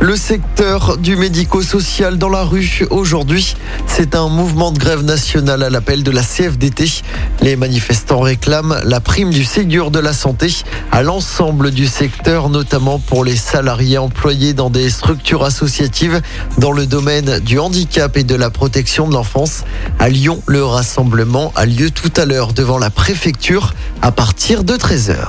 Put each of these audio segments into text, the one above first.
Le secteur du médico-social dans la rue aujourd'hui, c'est un mouvement de grève nationale à l'appel de la CFDT. Les manifestants réclament la prime du Ségur de la santé à l'ensemble du secteur, notamment pour les salariés employés dans des structures associatives dans le domaine du handicap et de la protection de l'enfance. À Lyon, le rassemblement a lieu tout à l'heure devant la préfecture à partir de 13h.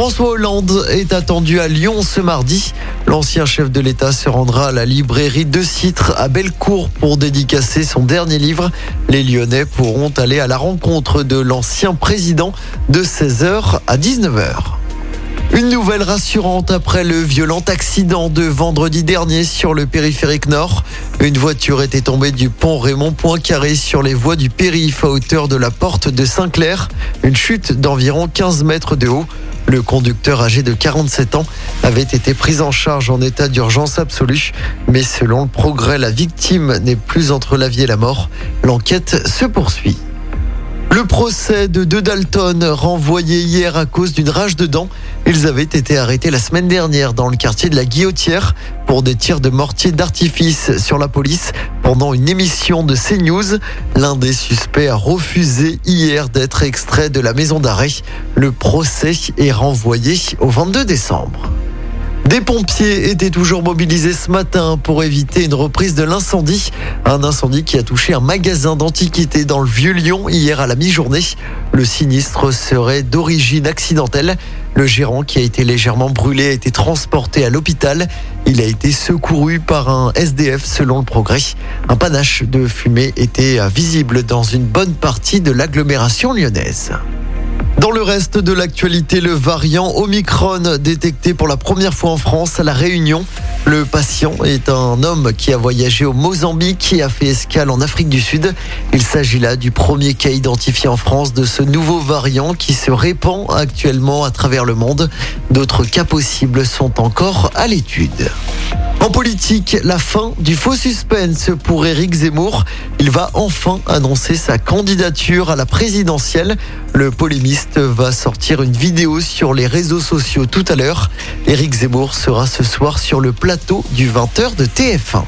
François Hollande est attendu à Lyon ce mardi. L'ancien chef de l'État se rendra à la librairie de Citre à Bellecour pour dédicacer son dernier livre. Les Lyonnais pourront aller à la rencontre de l'ancien président de 16h à 19h. Une nouvelle rassurante après le violent accident de vendredi dernier sur le périphérique nord. Une voiture était tombée du pont Raymond Poincaré sur les voies du périph' à hauteur de la porte de Saint-Clair. Une chute d'environ 15 mètres de haut. Le conducteur âgé de 47 ans avait été pris en charge en état d'urgence absolue. Mais selon le progrès, la victime n'est plus entre la vie et la mort. L'enquête se poursuit. Le procès de deux Dalton renvoyé hier à cause d'une rage de dents. Ils avaient été arrêtés la semaine dernière dans le quartier de la Guillotière pour des tirs de mortier d'artifice sur la police pendant une émission de CNews. L'un des suspects a refusé hier d'être extrait de la maison d'arrêt. Le procès est renvoyé au 22 décembre. Des pompiers étaient toujours mobilisés ce matin pour éviter une reprise de l'incendie. Un incendie qui a touché un magasin d'antiquités dans le Vieux-Lyon hier à la mi-journée. Le sinistre serait d'origine accidentelle. Le gérant qui a été légèrement brûlé a été transporté à l'hôpital. Il a été secouru par un SDF selon le progrès. Un panache de fumée était visible dans une bonne partie de l'agglomération lyonnaise. Dans le reste de l'actualité, le variant Omicron détecté pour la première fois en France à La Réunion. Le patient est un homme qui a voyagé au Mozambique et a fait escale en Afrique du Sud. Il s'agit là du premier cas identifié en France de ce nouveau variant qui se répand actuellement à travers le monde. D'autres cas possibles sont encore à l'étude. En politique, la fin du faux suspense pour Éric Zemmour. Il va enfin annoncer sa candidature à la présidentielle. Le polémiste va sortir une vidéo sur les réseaux sociaux tout à l'heure. Éric Zemmour sera ce soir sur le plateau du 20h de TF1.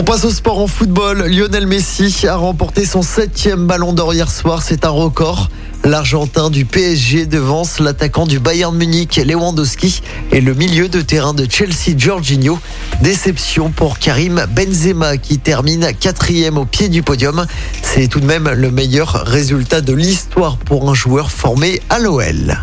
On passe au sport en football. Lionel Messi a remporté son septième ballon d'or hier soir. C'est un record. L'Argentin du PSG devance l'attaquant du Bayern Munich, Lewandowski, et le milieu de terrain de Chelsea, Jorginho. Déception pour Karim Benzema qui termine quatrième au pied du podium. C'est tout de même le meilleur résultat de l'histoire pour un joueur formé à l'OL.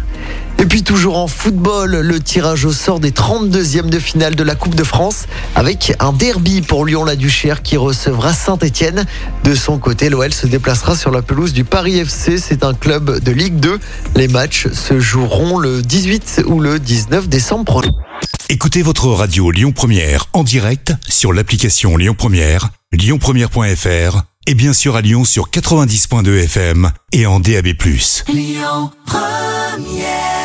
Et puis toujours en football, le tirage au sort des 32e de finale de la Coupe de France avec un derby pour Lyon-la-Duchère qui recevra Saint-Etienne. De son côté, l'OL se déplacera sur la pelouse du Paris FC. C'est un club de Ligue 2. Les matchs se joueront le 18 ou le 19 décembre prochain. Écoutez votre radio Lyon Première en direct sur l'application Lyon Première, lyonpremière.fr et bien sûr à Lyon sur 90.2 FM et en DAB+. Lyon Première